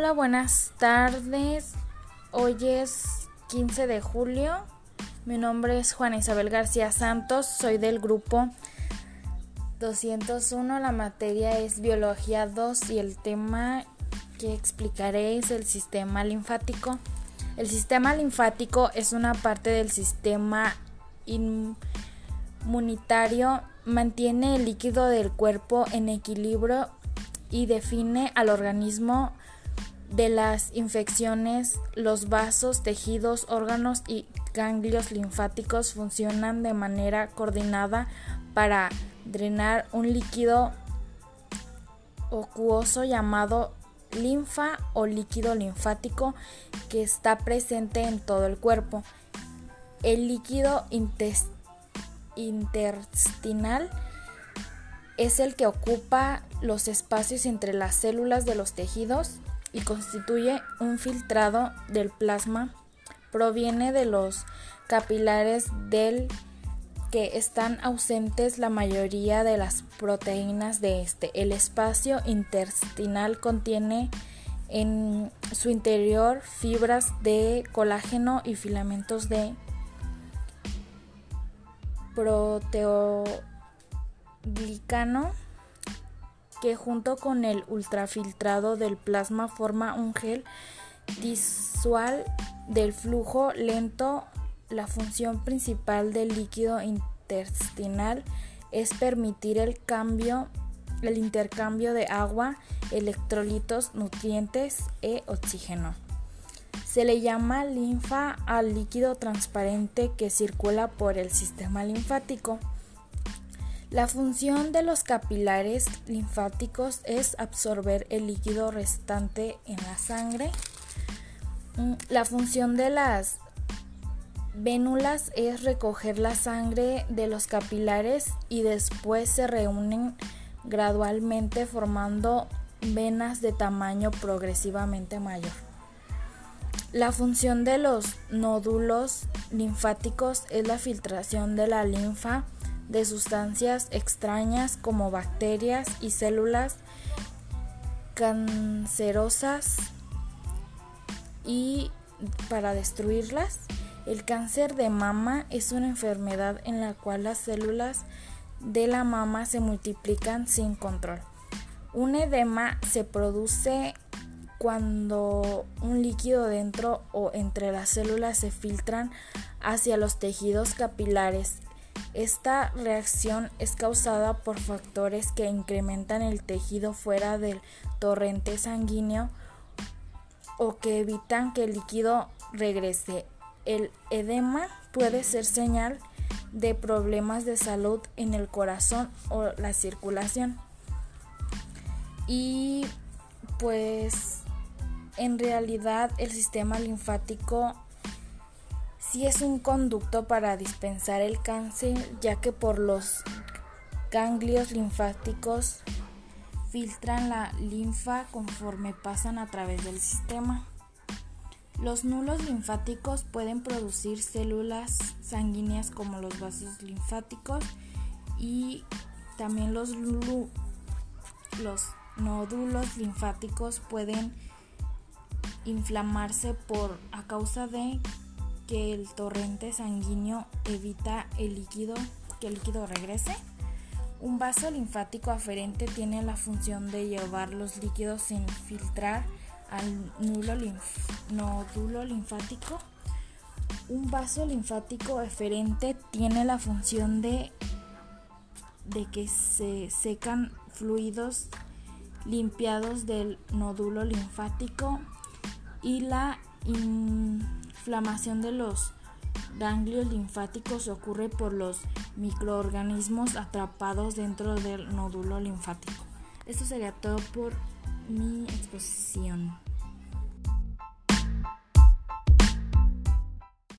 Hola, buenas tardes. Hoy es 15 de julio. Mi nombre es Juana Isabel García Santos. Soy del grupo 201. La materia es Biología 2 y el tema que explicaré es el sistema linfático. El sistema linfático es una parte del sistema inmunitario. Mantiene el líquido del cuerpo en equilibrio y define al organismo de las infecciones, los vasos, tejidos, órganos y ganglios linfáticos funcionan de manera coordinada para drenar un líquido acuoso llamado linfa o líquido linfático que está presente en todo el cuerpo. El líquido intestinal es el que ocupa los espacios entre las células de los tejidos y constituye un filtrado del plasma. Proviene de los capilares del que están ausentes la mayoría de las proteínas de este. El espacio intestinal contiene en su interior fibras de colágeno y filamentos de proteoglicano que junto con el ultrafiltrado del plasma forma un gel visual del flujo lento. La función principal del líquido intestinal es permitir el cambio el intercambio de agua, electrolitos, nutrientes e oxígeno. Se le llama linfa al líquido transparente que circula por el sistema linfático. La función de los capilares linfáticos es absorber el líquido restante en la sangre. Mm, la función de las vénulas es recoger la sangre de los capilares y después se reúnen gradualmente formando venas de tamaño progresivamente mayor. La función de los nódulos linfáticos es la filtración de la linfa de sustancias extrañas como bacterias y células cancerosas y para destruirlas. El cáncer de mama es una enfermedad en la cual las células de la mama se multiplican sin control. Un edema se produce cuando un líquido dentro o entre las células se filtran hacia los tejidos capilares esta reacción es causada por factores que incrementan el tejido fuera del torrente sanguíneo o que evitan que el líquido regrese. El edema puede ser señal de problemas de salud en el corazón o la circulación. Y pues en realidad el sistema linfático si es un conducto para dispensar el cáncer, ya que por los ganglios linfáticos filtran la linfa conforme pasan a través del sistema. Los nulos linfáticos pueden producir células sanguíneas como los vasos linfáticos y también los, los nódulos linfáticos pueden inflamarse por a causa de que el torrente sanguíneo evita el líquido, que el líquido regrese. Un vaso linfático aferente tiene la función de llevar los líquidos sin filtrar al nulo nódulo linfático. Un vaso linfático eferente tiene la función de, de que se secan fluidos limpiados del nódulo linfático y la inflamación de los ganglios linfáticos ocurre por los microorganismos atrapados dentro del nódulo linfático. Esto sería todo por mi exposición.